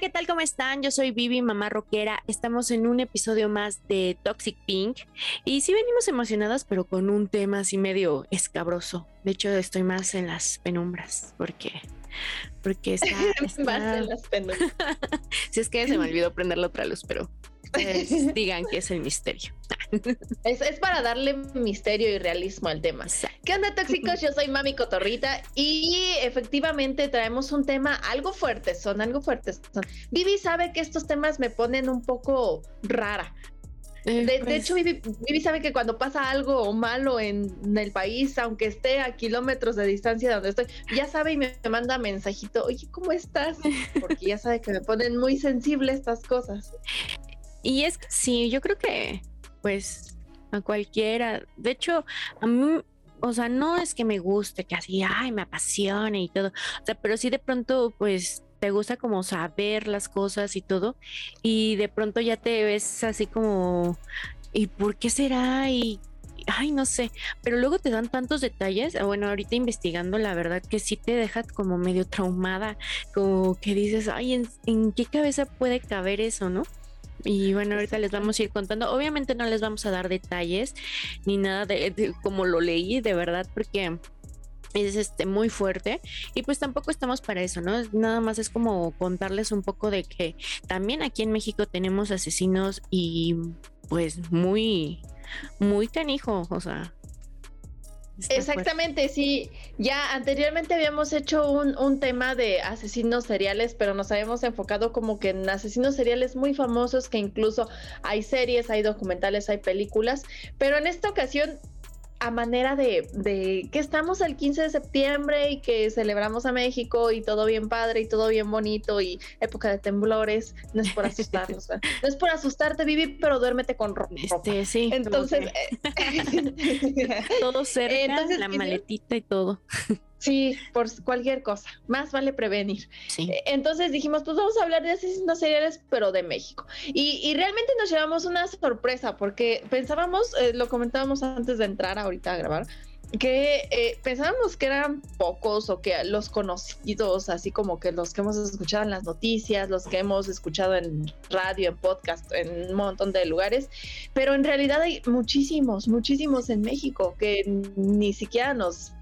Hola, ¿qué tal? ¿Cómo están? Yo soy Vivi, mamá rockera. Estamos en un episodio más de Toxic Pink. Y sí venimos emocionadas, pero con un tema así medio escabroso. De hecho, estoy más en las penumbras porque porque está, más en las penumbras. si es que se me olvidó prender la otra luz, pero digan que es el misterio. es, para darle misterio y realismo al tema. ¿Qué onda, tóxicos? Yo soy Mami Cotorrita y efectivamente traemos un tema algo fuerte, son algo fuertes. Son. Vivi sabe que estos temas me ponen un poco rara. Eh, de, pues hecho, Vivi, sabe que cuando pasa algo malo en, el país, aunque esté a kilómetros de distancia de donde estoy, ya sabe y me, manda mensajito, oye, ¿cómo estás? Porque ya sabe que me ponen muy sensible estas cosas. Y es que sí, yo creo que, pues, a cualquiera. De hecho, a mí, o sea, no es que me guste, que así, ay, me apasione y todo. O sea, pero sí de pronto, pues, te gusta como saber las cosas y todo. Y de pronto ya te ves así como, ¿y por qué será? Y ay, no sé, pero luego te dan tantos detalles. Bueno, ahorita investigando, la verdad que sí te deja como medio traumada, como que dices, ay, ¿en, en qué cabeza puede caber eso, no? Y bueno, ahorita les vamos a ir contando. Obviamente no les vamos a dar detalles ni nada de, como lo leí, de verdad, porque es este muy fuerte y pues tampoco estamos para eso, ¿no? Nada más es como contarles un poco de que también aquí en México tenemos asesinos y pues muy muy canijo, o sea, Exactamente, sí. Ya anteriormente habíamos hecho un, un, tema de asesinos seriales, pero nos habíamos enfocado como que en asesinos seriales muy famosos, que incluso hay series, hay documentales, hay películas. Pero en esta ocasión a manera de, de, que estamos el 15 de septiembre y que celebramos a México y todo bien padre y todo bien bonito y época de temblores, no es por asustarnos, no es por asustarte, Vivi, pero duérmete con ropa. Este, sí. Entonces, todo cerca, la maletita y todo. Sí, por cualquier cosa. Más vale prevenir. Eh, entonces dijimos, pues vamos a hablar de asesinos seriales, pero de México. Y, realmente nos llevamos una sorpresa porque pensábamos, eh, lo comentábamos antes de entrar ahorita a grabar, que eh, pensábamos que eran pocos o que los conocidos, así como que los que hemos escuchado en las noticias, los que hemos escuchado en radio, en podcast, en un montón de lugares, pero en realidad hay muchísimos, muchísimos en México que ni siquiera nos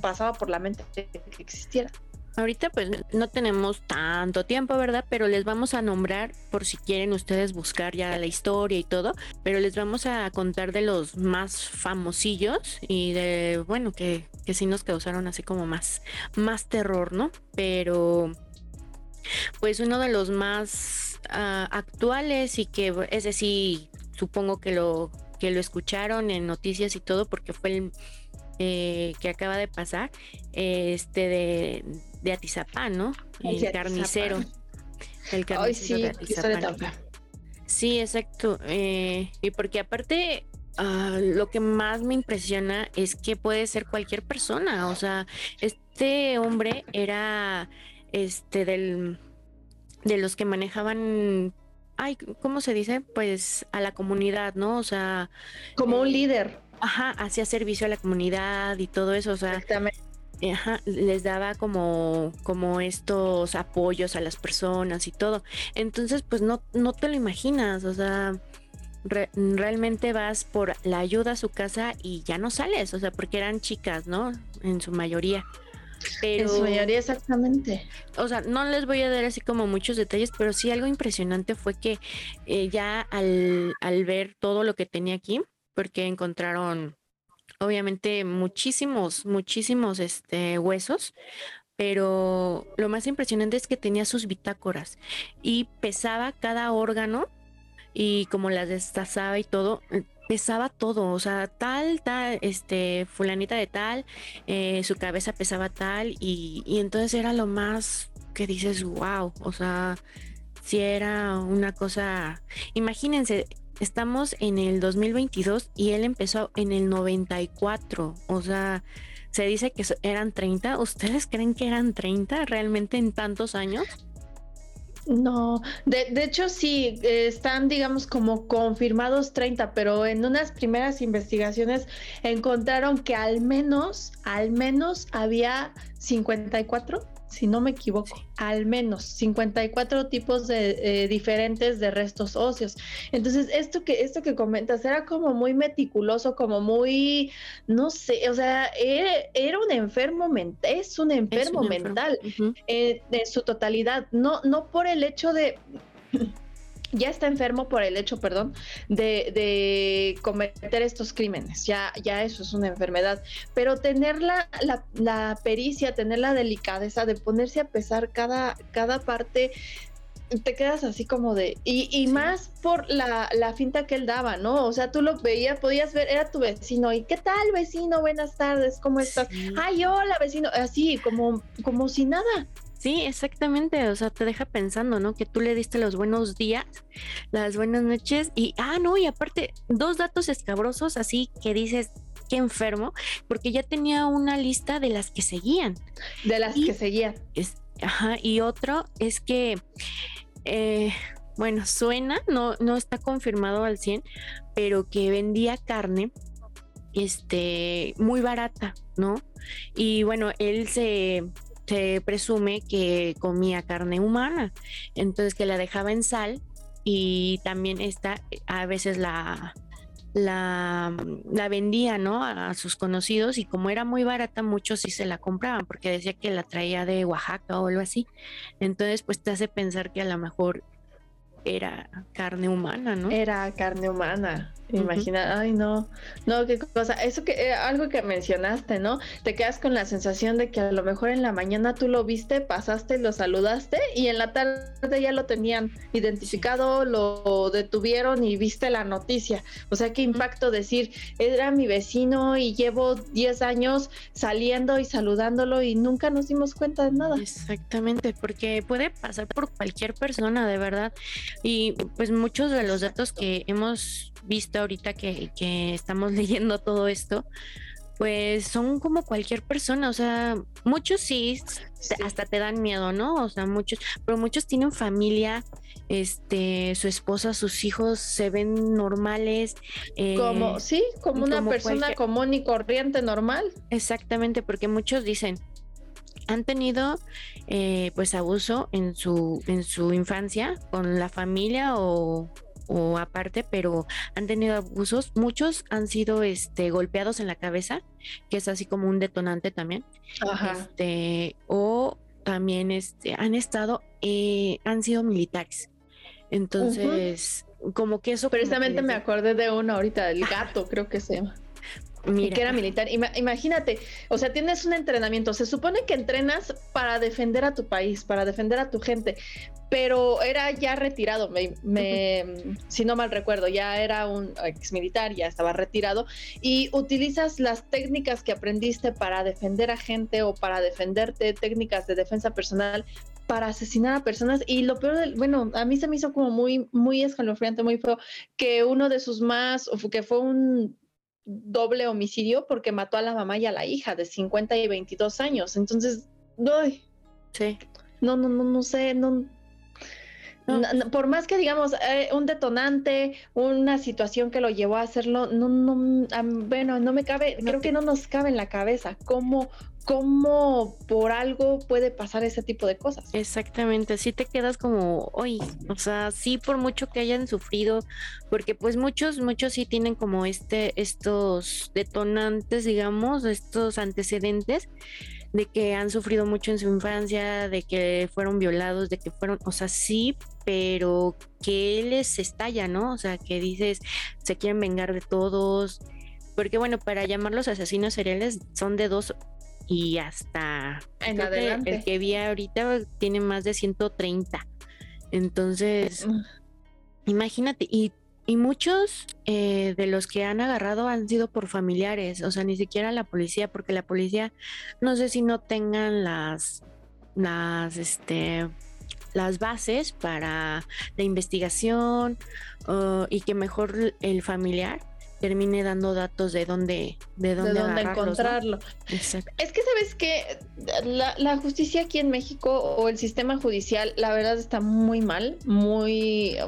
pasaba por la mente que existiera. Ahorita pues no tenemos tanto tiempo, ¿verdad? Pero les vamos a nombrar por si quieren ustedes buscar ya la historia y todo, pero les vamos a contar de los más famosillos y de, bueno, que, que sí nos causaron así como más, más terror, ¿no? Pero pues uno de los más ah, actuales y que es decir, supongo que lo que lo escucharon en noticias y todo porque fue el eh, que acaba de pasar, este de, de Atizapán, ¿no? El carnicero. El carnicero de Atizapán. Sí, exacto. Eh, y porque aparte ah, lo que más me impresiona es que puede ser cualquier persona. O sea, este hombre era este del de los que manejaban ay, ¿cómo se dice? Pues a la comunidad, ¿no? O sea, como un eh, líder ajá, hacía servicio a la comunidad y todo eso, o sea, Ajá, les daba como, como estos apoyos a las personas y todo. Entonces, pues no, no te lo imaginas, o sea, realmente vas por la ayuda a su casa y ya no sales, o sea, porque eran chicas, ¿no? En su mayoría. Pero, en su mayoría, exactamente. O sea, no les voy a dar así como muchos detalles, pero sí algo impresionante fue que eh, ya al, al ver todo lo que tenía aquí, porque encontraron obviamente muchísimos, muchísimos este, huesos, pero lo más impresionante es que tenía sus bitácoras y pesaba cada órgano y como las destazaba y todo, pesaba todo, o sea, tal, tal, este, fulanita de tal, eh, su cabeza pesaba tal y, y entonces era lo más que dices, wow, o sea, si era una cosa, imagínense, estamos en el 2022 y él empezó en el 94. O sea, se dice que eran 30. ¿Ustedes creen que eran 30 realmente en tantos años? No, de, de, hecho sí, están digamos como confirmados 30, pero en unas primeras investigaciones encontraron que al menos, al menos había 54 si no me equivoco, al menos 54 tipos de, eh, diferentes de restos óseos. Entonces, esto que, esto que comentas era como muy meticuloso, como muy, no sé, o sea, era, un enfermo mental, es un enfermo mental en su totalidad, no, no por el hecho de ya está enfermo por el hecho, perdón, de, cometer estos crímenes. Ya, ya eso es una enfermedad. Pero tener la, la, pericia, tener la delicadeza de ponerse a pesar cada, cada parte te quedas así como de. Y, y más por la, la, finta que él daba, ¿no? O sea, tú lo veías, podías ver, era tu vecino. ¿Y qué tal, vecino? Buenas tardes, ¿cómo estás? Ay, hola, vecino. Así, como, como si nada. Sí, exactamente. O sea, te deja pensando, ¿no? Que tú le diste los buenos días, las buenas noches y, ah, no, y aparte, dos datos escabrosos así que dices, qué enfermo, porque ya tenía una lista de las que seguían. De las que seguían. Es, ajá, y otro es que, eh, bueno, suena, no, no está confirmado al 100, pero que vendía carne este muy barata, ¿no? Y bueno, él se se presume que comía carne humana, entonces que la dejaba en sal y también esta a veces la, la, la, vendía, ¿no? A sus conocidos y como era muy barata, muchos sí se la compraban porque decía que la traía de Oaxaca o algo así. Entonces, pues te hace pensar que a lo mejor era carne humana, ¿no? Era carne humana. Imagina, ay no, no, qué cosa. Eso que eh, algo que mencionaste, ¿no? Te quedas con la sensación de que a lo mejor en la mañana tú lo viste, pasaste, lo saludaste y en la tarde ya lo tenían identificado, lo detuvieron y viste la noticia. O sea, qué impacto decir, era mi vecino y llevo 10 años saliendo y saludándolo y nunca nos dimos cuenta de nada. Exactamente, porque puede pasar por cualquier persona, de verdad. Y pues muchos de los datos que hemos visto ahorita que, estamos leyendo todo esto, pues son como cualquier persona, o sea, muchos sí, hasta te dan miedo, ¿no? O sea, muchos, pero muchos tienen familia, este, su esposa, sus hijos se ven normales. Eh, como, sí, como una persona común y corriente normal. Exactamente, porque muchos dicen, han tenido eh, pues abuso en su, en su infancia con la familia o o aparte, pero han tenido abusos. Muchos han sido este, golpeados en la cabeza, que es así como un detonante también. Este, o también este, han estado, eh, han sido militares. Entonces, como que eso... Precisamente me acordé de uno ahorita, del gato, creo que se llama. Mira. que era militar. imagínate, o sea, tienes un entrenamiento. Se supone que entrenas para defender a tu país, para defender a tu gente, pero era ya retirado. Me, si no mal recuerdo, ya era un ex militar, ya estaba retirado. Y utilizas las técnicas que aprendiste para defender a gente o para defenderte, técnicas de defensa personal para asesinar a personas y lo peor bueno, a mí se me hizo como muy muy escalofriante, muy feo que uno de sus más que fue un doble homicidio porque mató a la mamá y a la hija de 50 y 22 años. Entonces, no, sí. no, no, no, no sé, no, por más que digamos eh, un detonante, una situación que lo llevó a hacerlo, no, no, bueno, no me cabe, creo que no nos cabe en la cabeza cómo, cómo por algo puede pasar ese tipo de cosas. Exactamente, sí te quedas como, oye, o sea, sí por mucho que hayan sufrido, porque pues muchos, muchos sí tienen como este, estos detonantes, digamos, estos antecedentes de que han sufrido mucho en su infancia, de que fueron violados, de que fueron, o sea, sí, pero que les estalla, ¿no? O sea, que dices, se quieren vengar de todos, porque bueno, para llamarlos asesinos seriales son de dos y hasta en adelante. el que vi ahorita tiene más de 130. Entonces, imagínate, y, y muchos eh, de los que han agarrado han sido por familiares, o sea, ni siquiera la policía, porque la policía no sé si no tengan las, las, este, las bases para la investigación y que mejor el familiar termine dando datos de dónde de dónde, encontrarlo. Es que sabes que la, justicia aquí en México o el sistema judicial, la verdad está muy mal, muy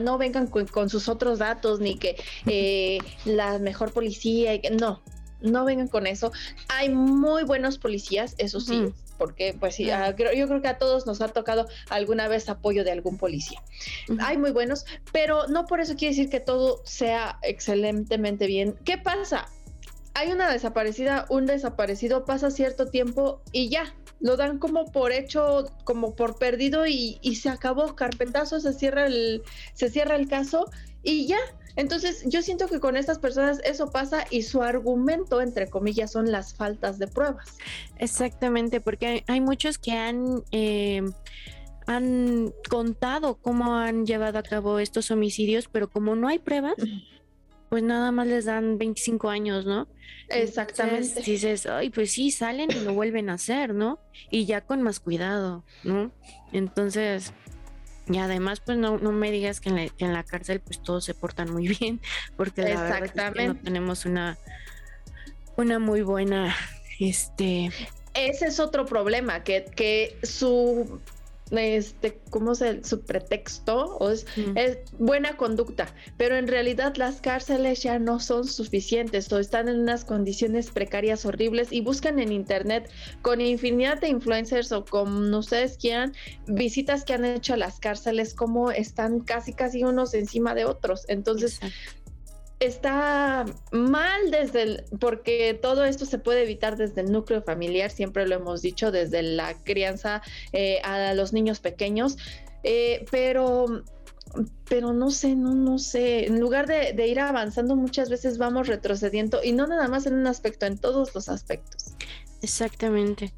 no vengan con, sus otros datos ni que eh, la mejor policía y que no, no vengan con eso. Hay muy buenos policías, eso sí, porque pues sí, ah, yo creo que a todos nos ha tocado alguna vez apoyo de algún policía. Hay muy buenos, pero no por eso quiere decir que todo sea excelentemente bien. ¿Qué pasa? Hay una desaparecida, un desaparecido pasa cierto tiempo y ya, lo dan como por hecho, como por perdido y, y se acabó, carpetazo, se cierra el, se cierra el caso y ya. Entonces, yo siento que con estas personas eso pasa y su argumento, entre comillas, son las faltas de pruebas. Exactamente, porque hay, muchos que han... Eh, han contado cómo han llevado a cabo estos homicidios, pero como no hay pruebas, pues nada más les dan 25 años, ¿no? Exactamente. dices, ay, pues sí, salen y lo vuelven a hacer, ¿no? Y ya con más cuidado, ¿no? Entonces, y además, pues no, no me digas que en, la, en la cárcel pues todos se portan muy bien, porque la verdad es que no tenemos una, una muy buena, este... Ese es otro problema, que, que su este, ¿cómo se su pretexto? O es, es, buena conducta, pero en realidad las cárceles ya no son suficientes o están en unas condiciones precarias horribles y buscan en internet con infinidad de influencers o como ustedes quieran, visitas que han hecho a las cárceles, como están casi casi unos encima de otros. Entonces, está mal desde el, porque todo esto se puede evitar desde el núcleo familiar, siempre lo hemos dicho, desde la crianza eh, a los niños pequeños, eh, pero pero no sé, no, no sé, en lugar de, de, ir avanzando muchas veces vamos retrocediendo y no nada más en un aspecto, en todos los aspectos. Exactamente.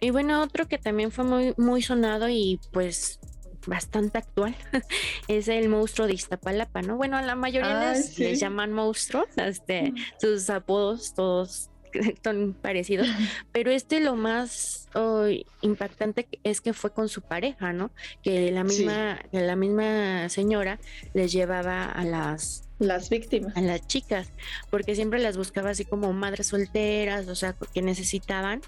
Y bueno, otro que también fue muy, muy sonado y pues bastante actual, es el monstruo de Iztapalapa, ¿no? Bueno, a la mayoría les, llaman monstruos, este, sus apodos todos son parecidos, pero este lo más oh, impactante es que fue con su pareja, ¿no? Que la misma, que la misma señora les llevaba a las las víctimas. A las chicas, porque siempre las buscaba así como madres solteras, o sea, que necesitaban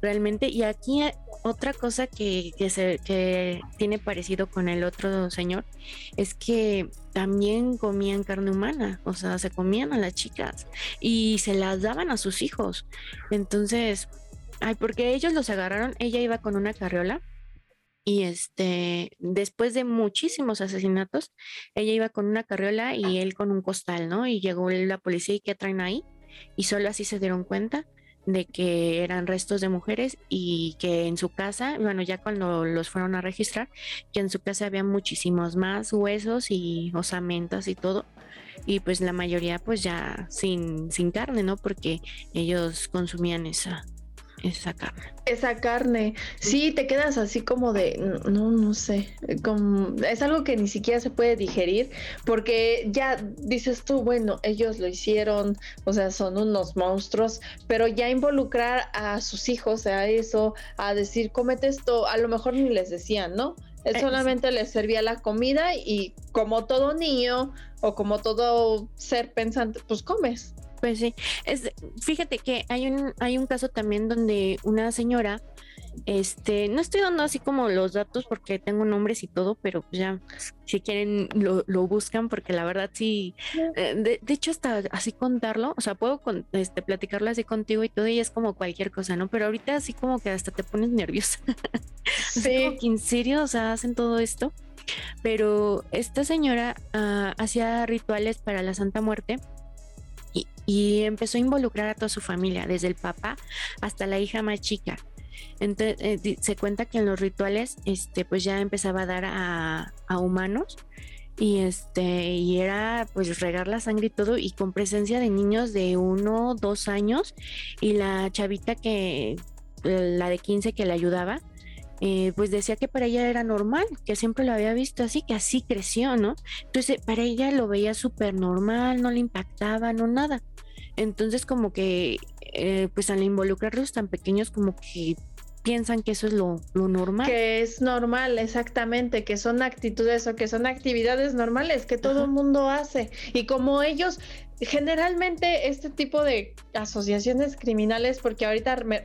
realmente. Y aquí eh, otra cosa que, que, se, que tiene parecido con el otro señor es que también comían carne humana, o sea, se comían a las chicas y se las daban a sus hijos. Entonces, ay, porque ellos los agarraron, ella iba con una carriola y este, después de muchísimos asesinatos, ella iba con una carriola y él con un costal, ¿no? Y llegó la policía y ¿qué traen ahí? Y solo así se dieron cuenta de que eran restos de mujeres y que en su casa, bueno, ya cuando los fueron a registrar, que en su casa había muchísimos más huesos y osamentas y todo. Y pues la mayoría pues ya sin, sin carne, ¿no? Porque ellos consumían esa, esa carne. Esa carne, sí, te quedas así como de, no, no sé, como, es algo que ni siquiera se puede digerir, porque ya dices tú, bueno, ellos lo hicieron, o sea, son unos monstruos, pero ya involucrar a sus hijos a eso, a decir, cómete esto, a lo mejor ni les decían, ¿no? Él eh, solamente les servía la comida y como todo niño o como todo ser pensante, pues comes. Pues sí, es, fíjate que hay un, hay un caso también donde una señora, este, no estoy dando así como los datos porque tengo nombres y todo, pero pues ya, si quieren lo, lo buscan porque la verdad sí, eh, de, de, hecho hasta así contarlo, o sea, puedo con, este, platicarlo así contigo y todo y es como cualquier cosa, ¿no? Pero ahorita así como que hasta te pones nerviosa. sí. que en serio, o sea, hacen todo esto. Pero esta señora uh, hacía rituales para la Santa Muerte y, empezó a involucrar a toda su familia, desde el papá hasta la hija más chica. Entonces, eh, se cuenta que en los rituales, este, pues ya empezaba a dar a, humanos y este, y era pues regar la sangre y todo, y con presencia de niños de uno, dos años, y la chavita que, la de 15 que le ayudaba, eh, pues decía que para ella era normal, que siempre lo había visto así, que así creció, ¿no? Entonces para ella lo veía súper normal, no le impactaba, no nada. Entonces como que, eh, pues al involucrarlos tan pequeños como que piensan que eso es lo, lo, normal. Que es normal, exactamente, que son actitudes o que son actividades normales que todo el mundo hace. Y como ellos generalmente este tipo de asociaciones criminales, porque ahorita me,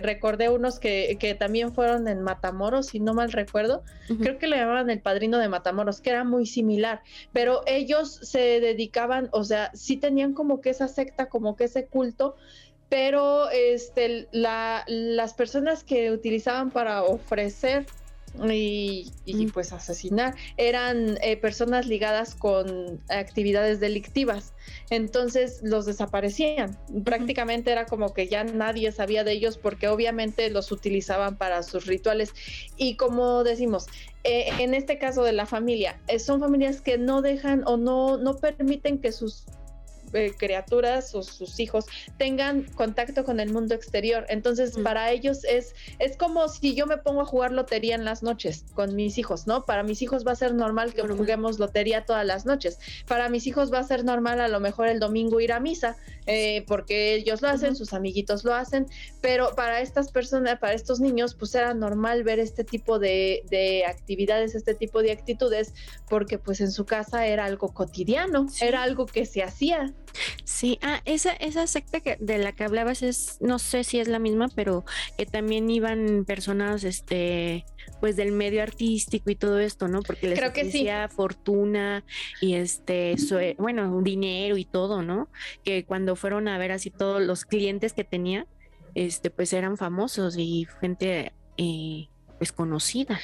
recordé unos que, que, también fueron en Matamoros, si no mal recuerdo, creo que le llamaban el padrino de Matamoros, que era muy similar, pero ellos se dedicaban, o sea, sí tenían como que esa secta, como que ese culto, pero este, la, las personas que utilizaban para ofrecer y, pues asesinar eran eh, personas ligadas con actividades delictivas. Entonces los desaparecían. Prácticamente era como que ya nadie sabía de ellos porque obviamente los utilizaban para sus rituales. Y como decimos eh, en este caso de la familia eh, son familias que no dejan o no no permiten que sus eh, criaturas o sus hijos tengan contacto con el mundo exterior. Entonces, para ellos es, es como si yo me pongo a jugar lotería en las noches con mis hijos, ¿no? Para mis hijos va a ser normal que juguemos lotería todas las noches. Para mis hijos va a ser normal a lo mejor el domingo ir a misa, eh, porque ellos lo hacen, sus amiguitos lo hacen, pero para estas personas, para estos niños, pues era normal ver este tipo de, de actividades, este tipo de actitudes, porque pues en su casa era algo cotidiano, era algo que se hacía. Sí, ah, esa, esa secta que, de la que hablabas es, no sé si es la misma, pero que también iban personas, este, pues del medio artístico y todo esto, ¿no? Porque les Creo fortuna y este, bueno, dinero y todo, ¿no? Que cuando fueron a ver así todos los clientes que tenía, este, pues eran famosos y gente eh, pues conocida.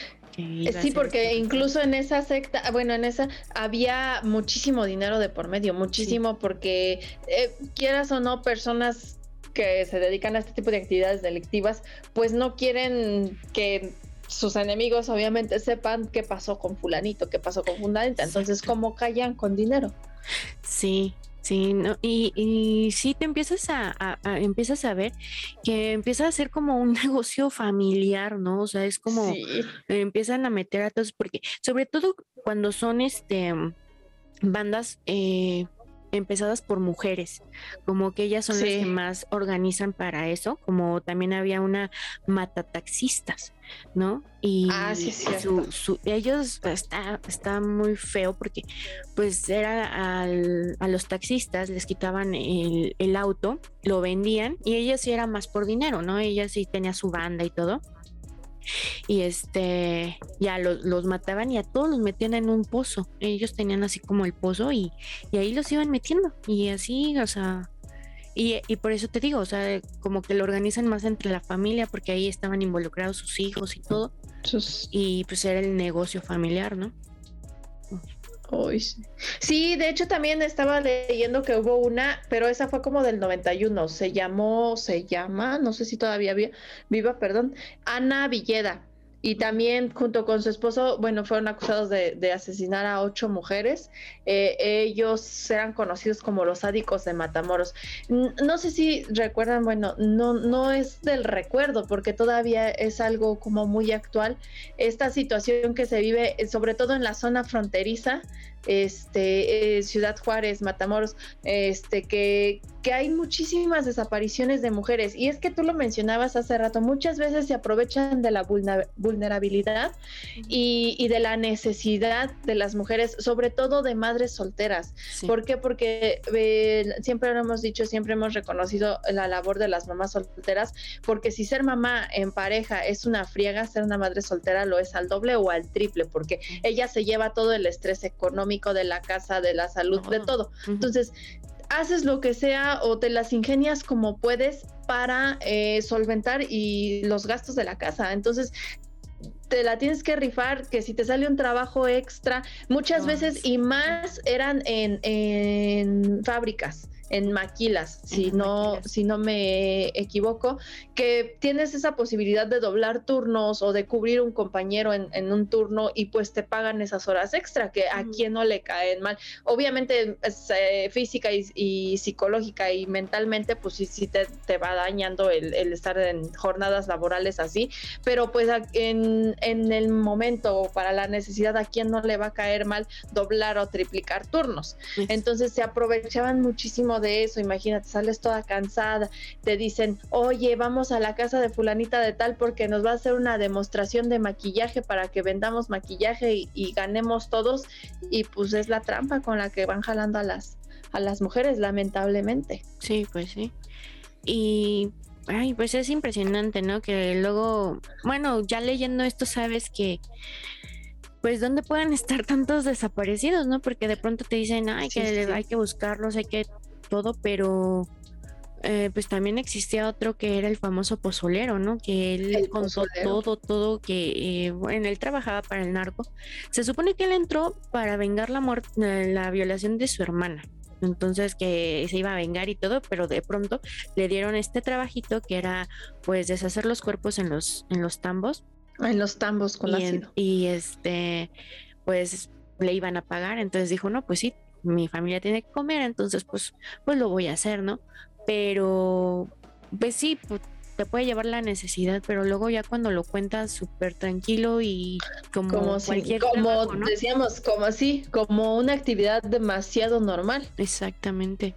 Sí, porque incluso en esa secta, bueno, en esa había muchísimo dinero de por medio, muchísimo, porque eh, quieras o no, personas que se dedican a este tipo de actividades delictivas, pues no quieren que sus enemigos obviamente sepan qué pasó con fulanito, qué pasó con fulanita, entonces cómo callan con dinero. Sí, Sí, no, y, y sí te empiezas a, empiezas a ver que empieza a ser como un negocio familiar, ¿no? O sea, es como empiezan a meter a todos, porque sobre todo cuando son este bandas eh, empezadas por mujeres, como que ellas son las que más organizan para eso, como también había una matataxistas, ¿no? Y ah, su, ellos está, está muy feo porque pues era a los taxistas les quitaban el, el auto, lo vendían y ella sí era más por dinero, ¿no? Ella sí tenía su banda y todo y este ya los, mataban y a todos los metían en un pozo. Ellos tenían así como el pozo y, ahí los iban metiendo y así, o sea, y, y, por eso te digo, o sea, como que lo organizan más entre la familia porque ahí estaban involucrados sus hijos y todo. Y pues era el negocio familiar, ¿no? Sí. de hecho también estaba leyendo que hubo una, pero esa fue como del 91, se llamó, se llama, no sé si todavía viva, perdón, Ana Villeda y también junto con su esposo, bueno, fueron acusados de, asesinar a ocho mujeres. Eh, ellos eran conocidos como los sádicos de Matamoros. No sé si recuerdan, bueno, no, no es del recuerdo, porque todavía es algo como muy actual. Esta situación que se vive, sobre todo en la zona fronteriza, este, eh, Ciudad Juárez, Matamoros, este, que, que hay muchísimas desapariciones de mujeres. Y es que tú lo mencionabas hace rato, muchas veces se aprovechan de la vulnerabilidad y, de la necesidad de las mujeres, sobre todo de madres solteras. ¿Por qué? Porque eh, siempre lo hemos dicho, siempre hemos reconocido la labor de las mamás solteras, porque si ser mamá en pareja es una friega, ser una madre soltera lo es al doble o al triple, porque ella se lleva todo el estrés económico de la casa, de la salud, de todo. Entonces, haces lo que sea o te las ingenias como puedes para eh, solventar y los gastos de la casa. Entonces, te la tienes que rifar, que si te sale un trabajo extra, muchas veces y más eran en, en fábricas en Maquilas, si no, si no me equivoco, que tienes esa posibilidad de doblar turnos o de cubrir un compañero en, un turno y pues te pagan esas horas extra, que a quien no le caen mal. Obviamente eh, física y, psicológica y mentalmente, pues sí, sí te, te va dañando el, estar en jornadas laborales así, pero pues en, en el momento para la necesidad, a quien no le va a caer mal doblar o triplicar turnos. Entonces se aprovechaban muchísimo de eso, imagínate, sales toda cansada, te dicen, oye, vamos a la casa de fulanita de tal porque nos va a hacer una demostración de maquillaje para que vendamos maquillaje y, ganemos todos, y pues es la trampa con la que van jalando a las, a las mujeres, lamentablemente. Sí, pues sí. Y ay, pues es impresionante, ¿no? Que luego, bueno, ya leyendo esto sabes que pues dónde pueden estar tantos desaparecidos, ¿no? Porque de pronto te dicen, ay, que hay que buscarlos, hay que todo, pero eh, pues también existía otro que era el famoso pozolero, ¿no? Que él contó todo, todo que, eh, bueno, él trabajaba para el narco. Se supone que él entró para vengar la muerte, eh, la violación de su hermana. Entonces que se iba a vengar y todo, pero de pronto le dieron este trabajito que era pues deshacer los cuerpos en los, en los tambos. En los tambos con y ácido. y este, pues le iban a pagar. Entonces dijo, no, pues sí, mi familia tiene que comer, entonces pues, pues lo voy a hacer, ¿no? pero pues sí, pues, te puede llevar la necesidad, pero luego ya cuando lo cuentas súper tranquilo y como, como cualquier como decíamos, como así, como una actividad demasiado normal. Exactamente.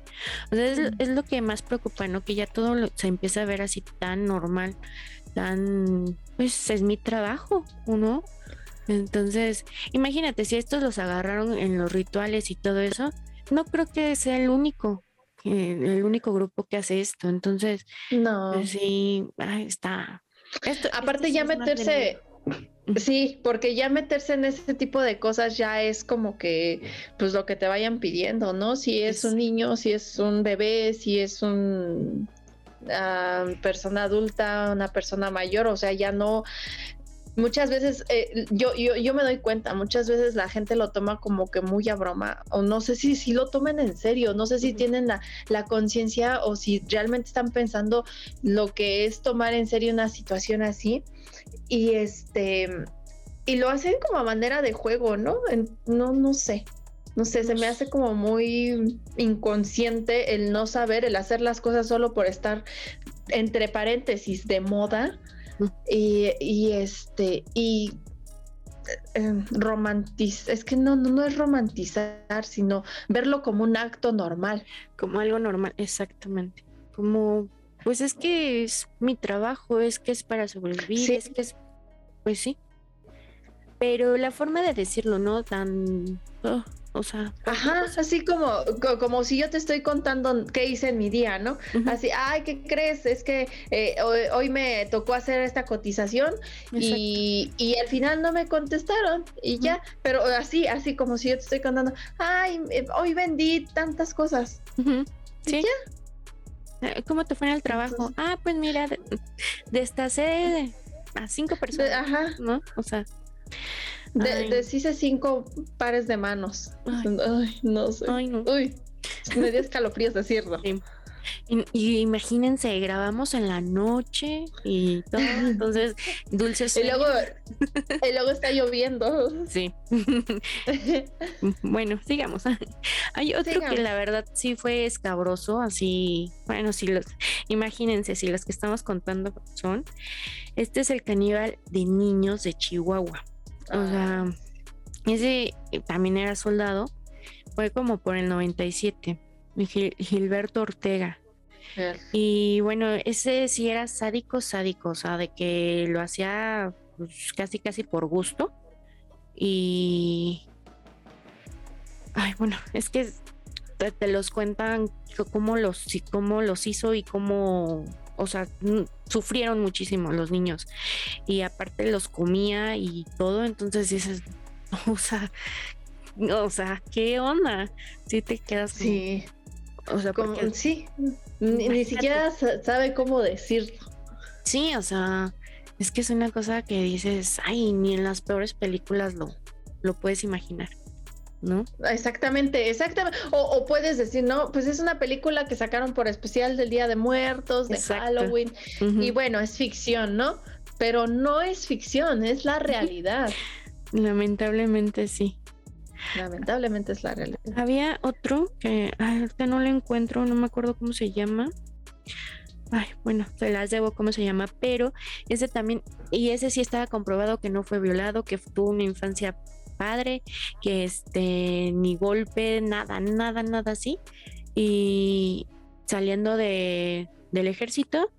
O sea, es, lo que más preocupa, ¿no? Que ya todo se empieza a ver así tan normal, tan, pues es mi trabajo, ¿no? Entonces, imagínate, si estos los agarraron en los rituales y todo eso, no creo que sea el único el único grupo que hace esto. Entonces, no. Pues sí, está. Aparte, ya meterse. Sí, porque ya meterse en ese tipo de cosas ya es como que, pues lo que te vayan pidiendo, ¿no? Si es un niño, si es un bebé, si es un ah, persona adulta, una persona mayor, o sea, ya no, muchas veces eh, yo, yo, yo, me doy cuenta, muchas veces la gente lo toma como que muy a broma, o no sé si, si lo toman en serio, no sé si tienen la, la conciencia o si realmente están pensando lo que es tomar en serio una situación así. Y este y lo hacen como a manera de juego, ¿no? no, no sé. No sé, se me hace como muy inconsciente el no saber, el hacer las cosas solo por estar entre paréntesis de moda y, este, y eh, es que no, no, es romantizar, sino verlo como un acto normal. Como algo normal, exactamente. Como, pues es que es mi trabajo, es que es para sobrevivir, es que es, pues sí. Pero la forma de decirlo, ¿no? Tan, oh, o sea. Ajá, así como, como si yo te estoy contando qué hice en mi día, ¿no? Así, ay, ¿qué crees? Es que eh, hoy, me tocó hacer esta cotización y, y, al final no me contestaron y ya, pero así, así como si yo te estoy contando, ay, eh, hoy vendí tantas cosas. Sí. ya. Eh, ¿Cómo te fue en el trabajo? ah, pues mira, destacé a cinco personas, Ajá. ¿no? O sea. De, deshice cinco pares de manos. Ay, no sé. Ay, no. Uy, me dio escalofríos decirlo. Y, imagínense, grabamos en la noche y todo, entonces dulces. Y luego, y luego está lloviendo. Sí. bueno, sigamos. Hay otro que la verdad sí fue escabroso, así, bueno, si los, imagínense, si los que estamos contando son, este es el caníbal de niños de Chihuahua. O sea, ese también era soldado. Fue como por el 97. Gilberto Ortega. Y bueno, ese sí era sádico, sádico, o sea, de que lo hacía pues, casi, casi por gusto. Y. Ay, bueno, es que te, los cuentan cómo los, cómo los hizo y cómo o sea, sufrieron muchísimo los niños y aparte los comía y todo, entonces dices, o sea, o sea, ¿qué onda? Si te quedas Sí. O sea, como, sí, ni, siquiera sabe cómo decirlo. Sí, o sea, es que es una cosa que dices, ay, ni en las peores películas lo, lo puedes imaginar. ¿No? Exactamente, exactamente. O, puedes decir, no, pues es una película que sacaron por especial del Día de Muertos, de Halloween, y bueno, es ficción, ¿no? Pero no es ficción, es la realidad. Lamentablemente sí. Lamentablemente es la realidad. Había otro que ahorita no lo encuentro, no me acuerdo cómo se llama. Ay, bueno, se las debo cómo se llama, pero ese también, y ese sí estaba comprobado que no fue violado, que tuvo una infancia padre, que este, ni golpe, nada, nada, nada así. Y saliendo de, del ejército,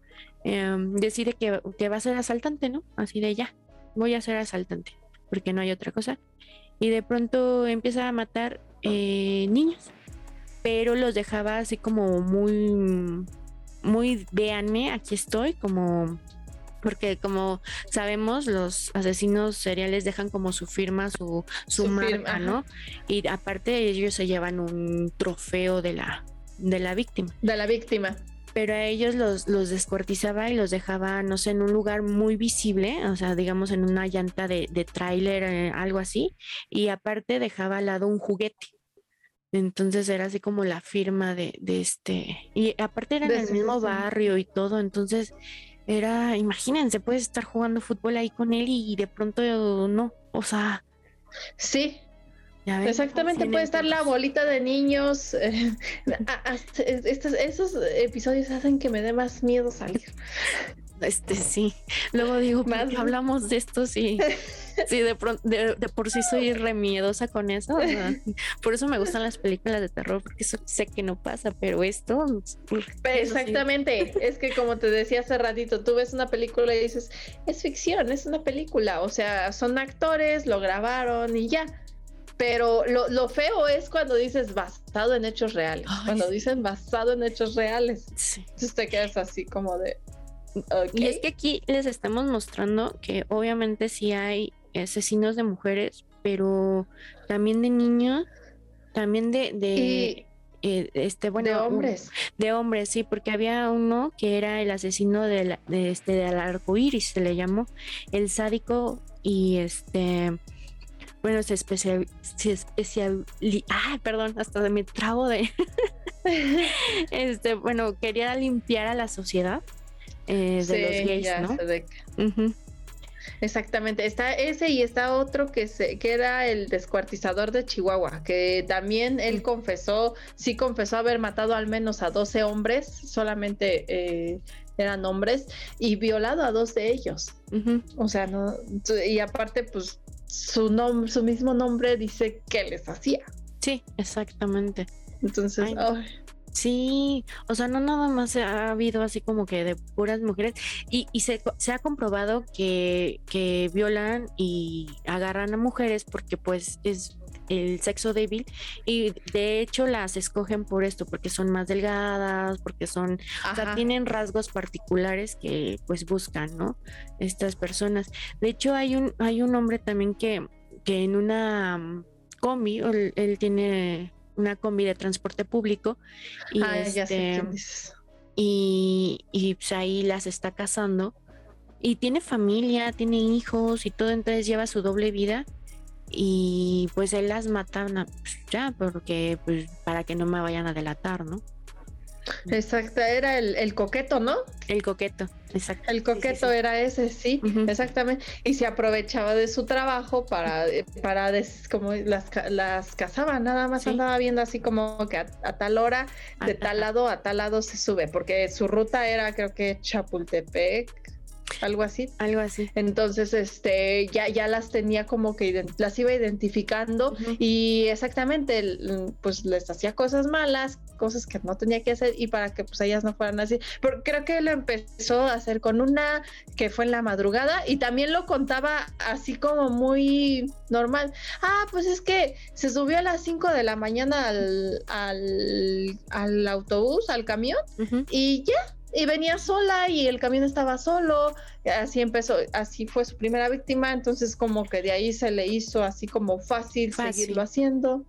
em, decide que, va a ser asaltante, ¿no? Así de ya, voy a ser asaltante, porque no hay otra cosa. Y de pronto empieza a matar eh, niños, pero los dejaba así como muy, muy, véanme, aquí estoy, como porque como sabemos, los asesinos seriales dejan como su firma, su, su, marca, ¿no? Y aparte ellos se llevan un trofeo de la, de la víctima. De la víctima. pero a ellos los, los descuartizaba y los dejaba, no sé, en un lugar muy visible, o sea, digamos en una llanta de, de tráiler, eh, algo así, y aparte dejaba al lado un juguete. Entonces era así como la firma de, de este, y aparte era en el mismo barrio y todo, entonces era, imagínense, puedes estar jugando fútbol ahí con él y de pronto no, o sea. Sí, Exactamente, puede estar la bolita de niños. Eh, estos, esos episodios hacen que me dé más miedo salir. Este sí. Luego digo, más hablamos de esto, sí. Sí, de, de, por sí soy remiedosa con eso. Por eso me gustan las películas de terror, porque sé que no pasa, pero esto. Exactamente. Es que como te decía hace ratito, tú ves una película y dices, es ficción, es una película. O sea, son actores, lo grabaron y ya pero lo, lo, feo es cuando dices basado en hechos reales. cuando dicen basado en hechos reales. Entonces te quedas así como de. Y es que aquí les estamos mostrando que obviamente sí hay asesinos de mujeres, pero también de niños, también de, de eh, este bueno de hombres. de hombres, sí, porque había uno que era el asesino de, de este del arco iris, se le llamó, el sádico y este bueno, se especial, se especial, ah, perdón, hasta de mi trabo de, este, bueno, quería limpiar a la sociedad eh, de los gays, ¿no? Exactamente, está ese y está otro que se que era el descuartizador de Chihuahua, que también él confesó, sí confesó haber matado al menos a 12 hombres, solamente eh, eran hombres, y violado a dos de ellos. O sea, no, y aparte, pues su, nombre, su mismo nombre dice que les hacía. Sí, exactamente. Entonces, Sí, o sea, no nada más ha habido así como que de puras mujeres y, y se, se, ha comprobado que, que violan y agarran a mujeres porque pues es el sexo débil y de hecho las escogen por esto, porque son más delgadas, porque son, o sea, tienen rasgos particulares que pues buscan, ¿no? Estas personas. De hecho hay un, hay un hombre también que, que en una mm, combi, él, tiene una combi de transporte público y, ah, este, y, y pues ahí las está casando y tiene familia, tiene hijos y todo, entonces lleva su doble vida. Y pues él las mata pues, ya porque pues para que no me vayan a delatar, ¿no? Exacto, era el, coqueto, ¿no? El coqueto, exacto. El coqueto era ese, sí, exactamente. Y se aprovechaba de su trabajo para, eh, para como las, las cazaba, nada más andaba viendo así como que a, tal hora, de tal lado a tal lado se sube, porque su ruta era creo que Chapultepec, algo así. Algo así. Entonces, este, ya, ya las tenía como que las iba identificando y exactamente, pues les hacía cosas malas, cosas que no tenía que hacer y para que pues ellas no fueran así. Pero creo que lo empezó a hacer con una que fue en la madrugada y también lo contaba así como muy normal. Ah, pues es que se subió a las 5 de la mañana al, al, al autobús, al camión y ya, y venía sola y el camión estaba solo, así empezó, así fue su primera víctima, entonces como que de ahí se le hizo así como fácil, seguirlo haciendo.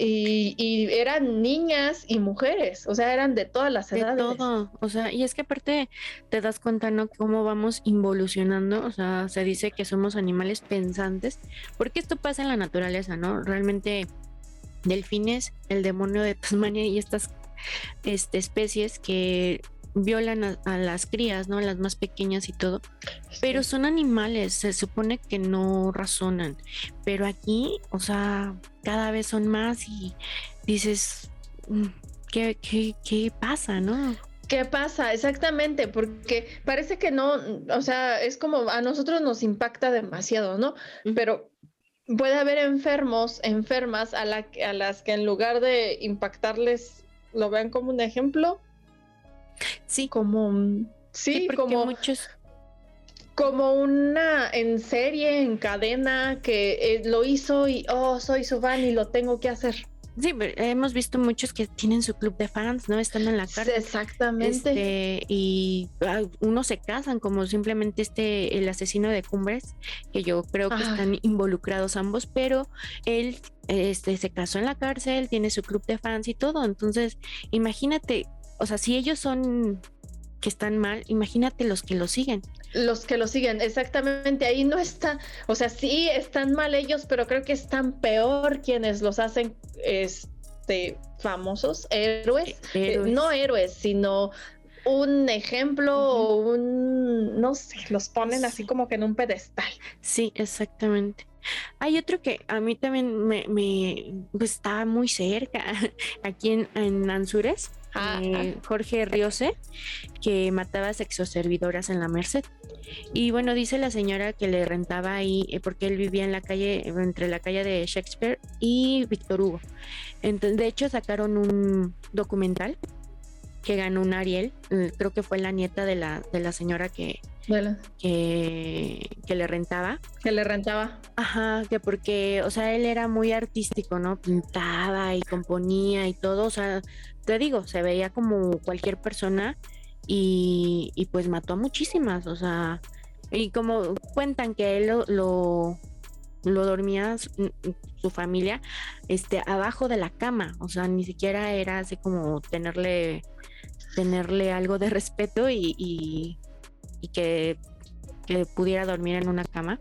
Y, eran niñas y mujeres, o sea, eran de todas las edades. De todo, o sea, y es que aparte te das cuenta, ¿no? Cómo vamos involucionando, o sea, se dice que somos animales pensantes, porque esto pasa en la naturaleza, ¿no? Realmente delfines, el demonio de Tasmania y estas este, especies que violan a, las crías, ¿no? Las más pequeñas y todo. Pero son animales, se supone que no razonan. Pero aquí, o sea, cada vez son más y dices, mm, ¿qué, qué, qué pasa, no? ¿Qué pasa? Exactamente, porque parece que no, o sea, es como a nosotros nos impacta demasiado, ¿no? Pero puede haber enfermos, enfermas a, la, a las que en lugar de impactarles lo vean como un ejemplo, Sí. Como, sí, como muchos como una en serie, en cadena, que eh, lo hizo y, oh, soy su fan y lo tengo que hacer. Sí, hemos visto muchos que tienen su club de fans, ¿no? Estando en la cárcel. Exactamente. Este, y ah, unos se casan, como simplemente este, el asesino de Cumbres, que yo creo que están involucrados ambos, pero él este, se casó en la cárcel, tiene su club de fans y todo. Entonces, imagínate o sea, si ellos son que están mal, imagínate los que lo siguen. Los que lo siguen, exactamente, ahí no está, o sea, sí están mal ellos, pero creo que están peor quienes los hacen este famosos héroes, eh, no héroes, sino un ejemplo o un, no sé, los ponen así como que en un pedestal. Sí, exactamente. Hay otro que a mí también me, pues, está muy cerca, aquí en, en Anzures, eh, ah. Jorge Riose, que mataba sexoservidoras en la Merced. Y bueno, dice la señora que le rentaba ahí, eh, porque él vivía en la calle, entre la calle de Shakespeare y Víctor Hugo. Entonces, de hecho, sacaron un documental que ganó un Ariel, eh, creo que fue la nieta de la, de la señora que, que, que, le rentaba. Que le rentaba. Ajá, que porque, o sea, él era muy artístico, ¿no? Pintaba y componía y todo, o sea, te digo, se veía como cualquier persona y, y pues mató a muchísimas, o sea, y como cuentan que él lo, lo, lo dormía su, su, familia este abajo de la cama, o sea, ni siquiera era así como tenerle tenerle algo de respeto y, y que, pudiera dormir en una cama.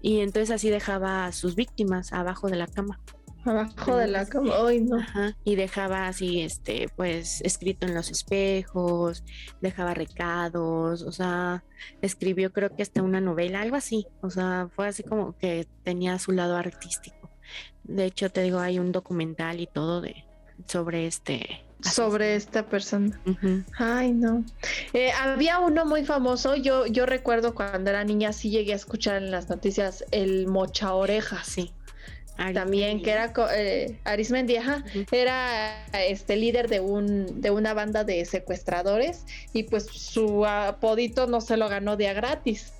Y entonces así dejaba a sus víctimas abajo de la cama. Abajo de la cama, hoy no. y dejaba así, este, pues, escrito en los espejos, dejaba recados, o sea, escribió creo que hasta una novela, algo así, o sea, fue así como que tenía su lado artístico. De hecho, te digo, hay un documental y todo de sobre este sobre esta persona. Ay, no. Eh, había uno muy famoso, yo, yo recuerdo cuando era niña, sí llegué a escuchar en las noticias el mocha oreja. Sí. También, que era eh, Arismendi, era este líder de un de una banda de secuestradores y pues su apodito no se lo ganó día gratis.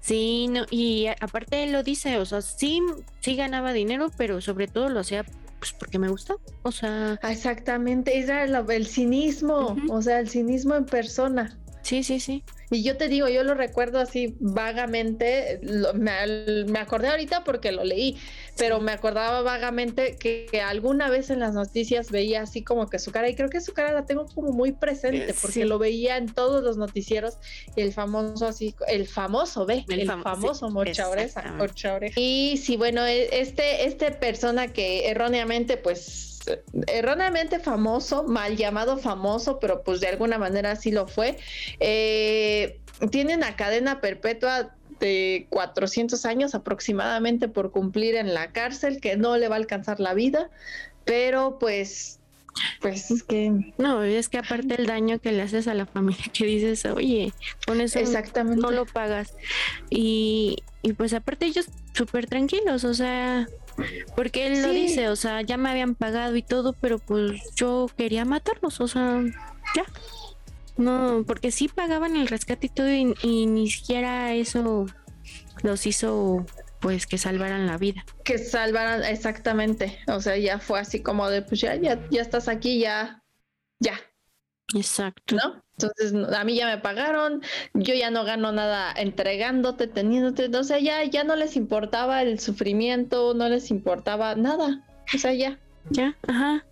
Sí, no, y aparte él lo dice, o sea, sí, sí ganaba dinero, pero sobre todo lo hacía pues porque me gusta, o sea... Exactamente, era el, cinismo, o sea, el cinismo en persona. Sí, sí, sí. Y yo te digo, yo lo recuerdo así vagamente, me, acordé ahorita porque lo leí, pero me acordaba vagamente que, alguna vez en las noticias veía así como que su cara, y creo que su cara la tengo como muy presente, porque lo veía en todos los noticieros, el famoso así, el famoso, ve, el, famoso Mocha Y sí, bueno, e, este, este persona que erróneamente pues erróneamente famoso, mal llamado famoso, pero pues de alguna manera sí lo fue, eh, tiene una cadena perpetua de 400 años aproximadamente por cumplir en la cárcel, que no le va a alcanzar la vida, pero pues pues es que no es que aparte el daño que le haces a la familia que dices oye con eso Exactamente. no lo pagas y, y pues aparte ellos súper tranquilos o sea porque él lo dice, o sea, ya me habían pagado y todo, pero pues yo quería matarlos, o sea, ya. No, porque sí pagaban el rescate y todo y, ni siquiera eso los hizo pues que salvaran la vida. Que salvaran, exactamente. O sea, ya fue así como de, pues ya, ya, ya estás aquí, ya, ya. Exacto. ¿No? Entonces, a mí ya me pagaron, yo ya no gano nada entregándote, teniéndote, o sea, ya, ya no les importaba el sufrimiento, no les importaba nada, o sea, ya. Ya, ajá.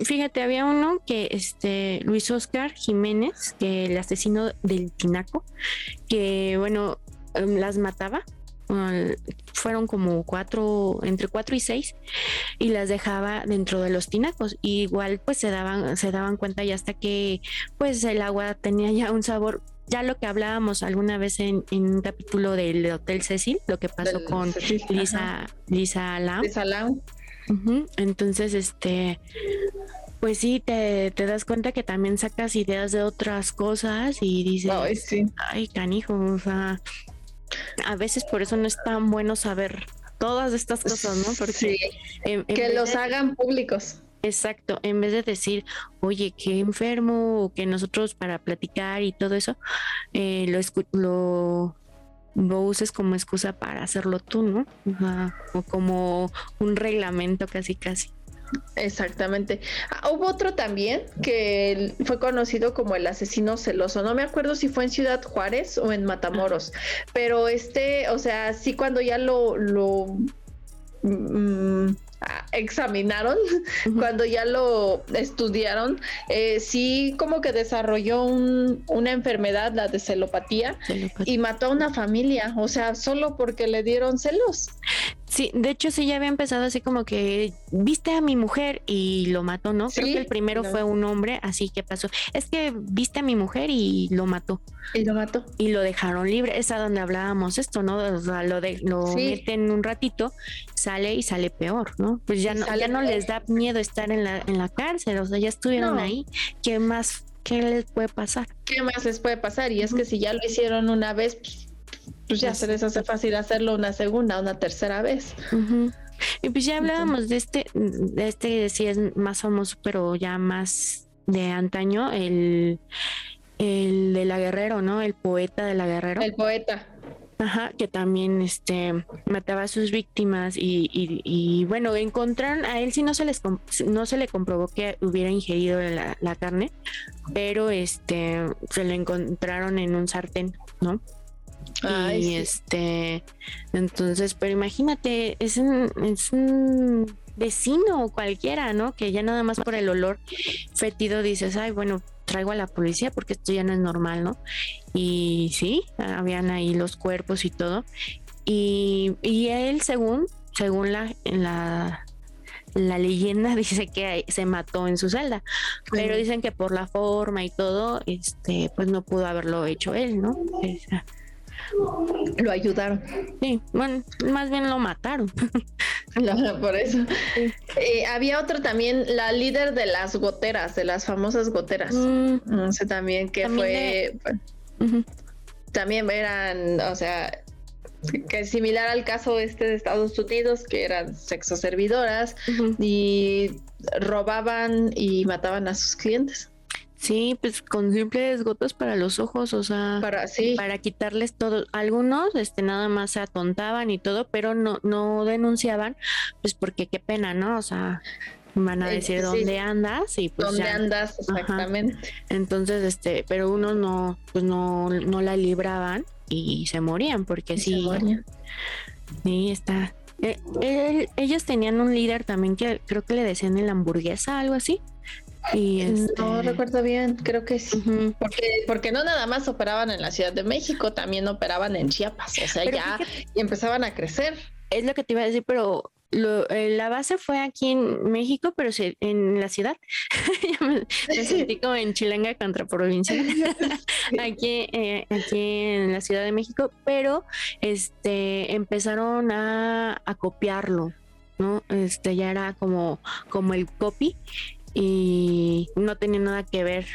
Fíjate, había uno que, este, Luis Oscar Jiménez, que el asesino del Tinaco, que, bueno, em, las mataba fueron como cuatro, entre cuatro y seis, y las dejaba dentro de los tinacos. igual pues se daban, se daban cuenta ya hasta que pues el agua tenía ya un sabor ya lo que hablábamos alguna vez en, un capítulo del Hotel Cecil, lo que pasó con Lisa, Lisa Lau. Lisa Lau. Entonces, este, pues sí, te, te, das cuenta que también sacas ideas de otras cosas y dices, ay, sí. ay canijo, o sea, a veces por eso no es tan bueno saber todas estas cosas, ¿no? Porque que los hagan públicos. Exacto, en vez de decir, oye, qué enfermo, o que nosotros para platicar y todo eso, eh, lo, lo, lo, uses como excusa para hacerlo tú, ¿no? o como un reglamento casi, casi. Exactamente. Ah, hubo otro también que fue conocido como el asesino celoso. No me acuerdo si fue en Ciudad Juárez o en Matamoros, pero este, o sea, sí cuando ya lo, lo mm, ah, examinaron, cuando ya lo estudiaron, eh, sí como que desarrolló una enfermedad, la de celopatía, y mató a una familia, o sea, solo porque le dieron celos. Sí, de hecho sí ya había empezado así como que viste a mi mujer y lo mató, ¿no? Creo que el primero fue un hombre, así que pasó. Es que viste a mi mujer y lo mató. Y lo mató. Y lo dejaron libre. Es a donde hablábamos esto, ¿no? O sea, lo, de, lo meten un ratito, sale y sale peor, ¿no? Pues ya no, ya no les da miedo estar en la, en la cárcel, o sea, ya estuvieron ahí. ¿Qué más, qué les puede pasar? ¿Qué más les puede pasar? Y es que si ya lo hicieron una vez, pues pues ya se les hace fácil hacerlo una segunda, una tercera vez. Y pues ya hablábamos de este, de este sí es más famoso, pero ya más de antaño, el, el de la Guerrero, ¿no? El poeta de la Guerrero. El poeta. Ajá, que también este mataba a sus víctimas y, y, bueno, encontraron a él sí no se les no se le comprobó que hubiera ingerido la, la carne, pero este se lo encontraron en un sartén, ¿no? Y este, entonces, pero imagínate, es un, es un vecino cualquiera, ¿no? Que ya nada más por el olor fétido dices, ay, bueno, traigo a la policía porque esto ya no es normal, ¿no? Y sí, habían ahí los cuerpos y todo. Y, y él, según, según la, la, la leyenda dice que se mató en su celda, pero dicen que por la forma y todo, este, pues no pudo haberlo hecho él, ¿no? Lo ayudaron. Sí, bueno, más bien lo mataron. por eso. Eh, había otro también, la líder de las goteras, de las famosas goteras. Mm. No sé también que fue. También eran, o sea, que es similar al caso este de Estados Unidos, que eran sexoservidoras y robaban y mataban a sus clientes. Sí, pues con simples gotas para los ojos, o sea, para, sí. para quitarles todo. Algunos, este, nada más se atontaban y todo, pero no, no denunciaban, pues porque qué pena, ¿no? O sea, van a decir dónde andas y pues dónde andas exactamente. Entonces, este, pero unos no, pues no, no la libraban y se morían porque sí. Sí, está. Eh, ellos tenían un líder también que creo que le decían el hamburguesa, algo así. Y No este recuerdo bien, creo que sí. porque, porque no nada más operaban en la Ciudad de México, también operaban en Chiapas, o sea, ya empezaban a crecer. Es lo que te iba a decir, pero lo, eh, la base fue aquí en México, pero en la ciudad. me, sentí como en Chilanga contra provincia. aquí, eh, aquí en la Ciudad de México, pero este empezaron a, a copiarlo. ¿no? Este ya era como, como el copy y no tenía nada que ver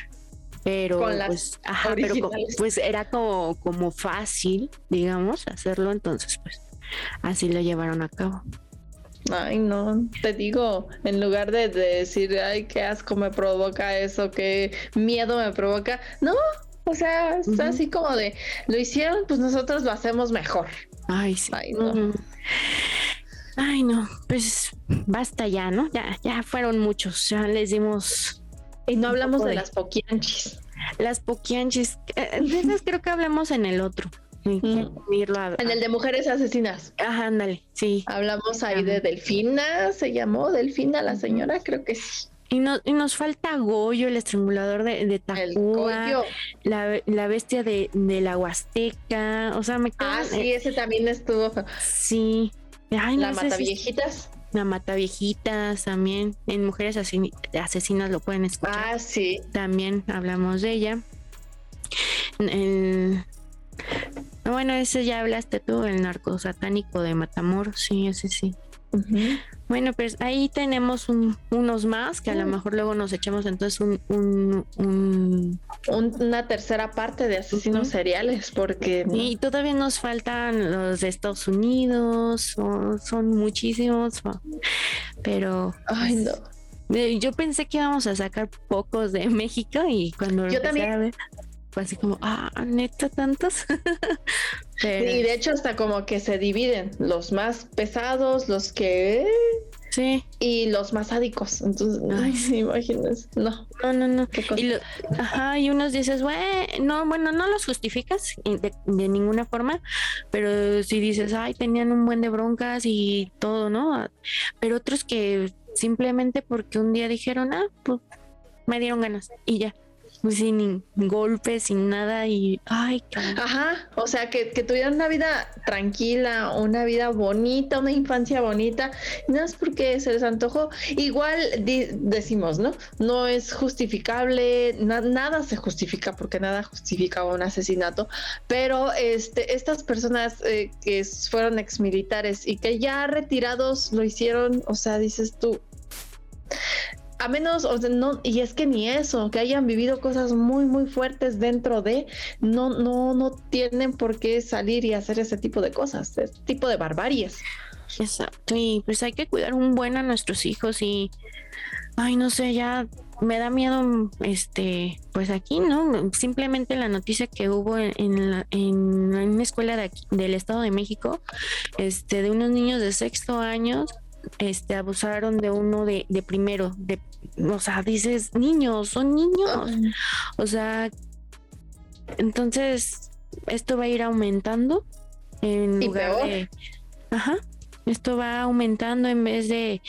pero pues ajá, pero pues era como como fácil digamos hacerlo entonces pues así lo llevaron a cabo Ay, no, te digo, en lugar de, decir, ay, qué asco me provoca eso, qué miedo me provoca, no, o sea, es así como de, lo hicieron, pues nosotros lo hacemos mejor. Ay, sí. Ay, no. Ay, no, pues basta ya, ¿no? Ya, ya fueron muchos, ya les dimos. Y no hablamos de, las poquianchis. Las poquianchis, eh, de esas creo que hablamos en el otro. en el de mujeres asesinas. Ajá, ándale, sí. Hablamos ahí de Delfina, se llamó Delfina la señora, creo que sí. Y, no, y nos falta Goyo, el estrangulador de, de la, la, bestia de, de, la Huasteca, o sea, me Ah, sí, ese también estuvo. Sí, la mata viejitas. La mata viejitas también. En Mujeres Asesinas lo pueden escuchar. Ah, sí. También hablamos de ella. Bueno, ese ya hablaste tú, el narco satánico de Matamoros. Sí, ese sí. Bueno, pues ahí tenemos unos más que a lo mm. mejor luego nos echamos entonces un, una tercera parte de asesinos seriales porque y todavía nos faltan los de Estados Unidos, son, muchísimos, pero ay no. Yo pensé que íbamos a sacar pocos de México y cuando yo también fue así como, ah, neta, tantos. Y de hecho hasta como que se dividen los más pesados, los que Sí. Y los más sádicos. Entonces, ay, sí, imagínense. No. No, no, no. Y ajá, y unos dices, bueno, no, bueno, no los justificas de, ninguna forma, pero si dices, ay, tenían un buen de broncas y todo, ¿no? Pero otros que simplemente porque un día dijeron, ah, pues me dieron ganas y ya sin golpes, sin nada y ay, Ajá, o sea, que, que, tuvieran una vida tranquila, una vida bonita, una infancia bonita, nada más porque se les antojó. Igual decimos, ¿no? No es justificable, nada se justifica porque nada justifica un asesinato, pero este, estas personas eh, que fueron exmilitares y que ya retirados lo hicieron, o sea, dices tú, a menos, o sea, no, y es que ni eso, que hayan vivido cosas muy, muy fuertes dentro de, no, no, no tienen por qué salir y hacer ese tipo de cosas, ese tipo de barbaries. Exacto, y pues hay que cuidar un buen a nuestros hijos y, ay, no sé, ya me da miedo, este, pues aquí, ¿no? Simplemente la noticia que hubo en, en, en una escuela de aquí, del Estado de México, este, de unos niños de sexto año este, abusaron de uno de, de primero, de, o sea, dices, niños, son niños. O sea, entonces esto va a ir aumentando en lugar de... Ajá, esto va aumentando en vez de,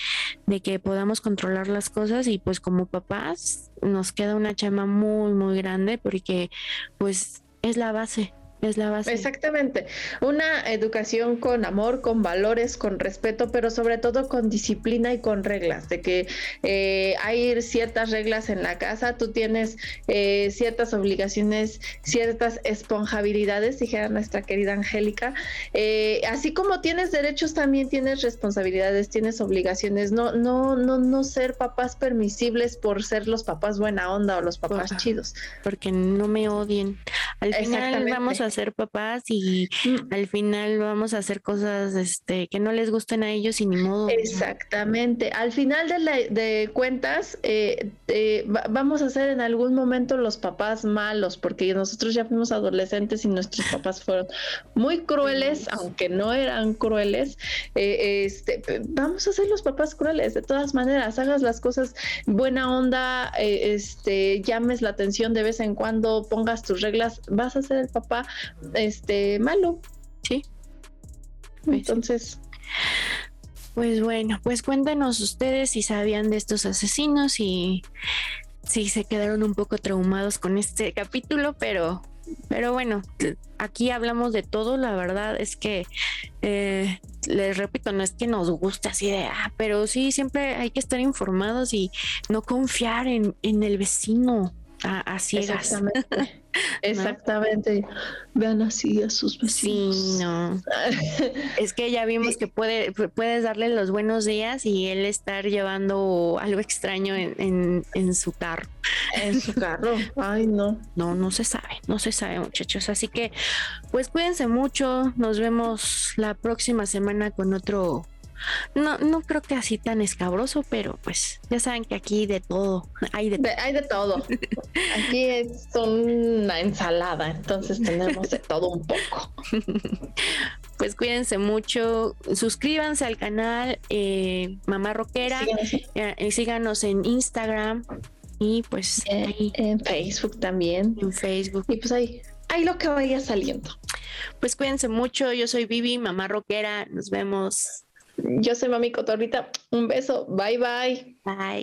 de, que podamos controlar las cosas y pues como papás nos queda una chama muy, muy grande porque pues es la base, es la base. Exactamente. Una educación con amor, con valores, con respeto, pero sobre todo con disciplina y con reglas. De que eh, hay ciertas reglas en la casa, tú tienes eh, ciertas obligaciones, ciertas esponjabilidades, dijera nuestra querida Angélica. Eh, así como tienes derechos, también tienes responsabilidades, tienes obligaciones. No, no, no, no ser papás permisibles por ser los papás buena onda o los papás chidos. Porque no me odien. Al final vamos a ser papás y mm. al final vamos a hacer cosas este, que no les gusten a ellos y ni modo. Exactamente. Al final de, de cuentas, eh, eh, vamos a ser en algún momento los papás malos, porque nosotros ya fuimos adolescentes y nuestros papás fueron muy crueles, aunque no eran crueles. Eh, este, vamos a ser los papás crueles, de todas maneras, hagas las cosas buena onda, este, llames la atención de vez en cuando, pongas tus reglas, vas a ser el papá este malo. Sí. Pues Entonces. Pues bueno, pues cuéntanos ustedes si sabían de estos asesinos y si se quedaron un poco traumados con este capítulo, pero, pero bueno, aquí hablamos de todo, la verdad es que eh, les repito, no es que nos guste así de, ah, pero sí, siempre hay que estar informados y no confiar en, en el vecino a, ciegas. Exactamente. Exactamente. Vean así a sus vecinos. Sí, no. es que ya vimos que puede, puedes darle los buenos días y él estar llevando algo extraño en, en, su carro. En su carro. Ay, no. No, no se sabe, no se sabe, muchachos. Así que, pues cuídense mucho. Nos vemos la próxima semana con otro no, no creo que así tan escabroso, pero pues ya saben que aquí de todo, hay de, hay de todo. Aquí es una ensalada, entonces tenemos de todo un poco. Pues cuídense mucho, suscríbanse al canal eh, Mamá Roquera, eh, síganos en Instagram y pues en Facebook también. En Facebook. Y pues ahí, ahí lo que vaya saliendo. Pues cuídense mucho, yo soy Vivi, Mamá Roquera, nos vemos. Yo soy Mami Cotorrita. Un beso. Bye bye. Bye.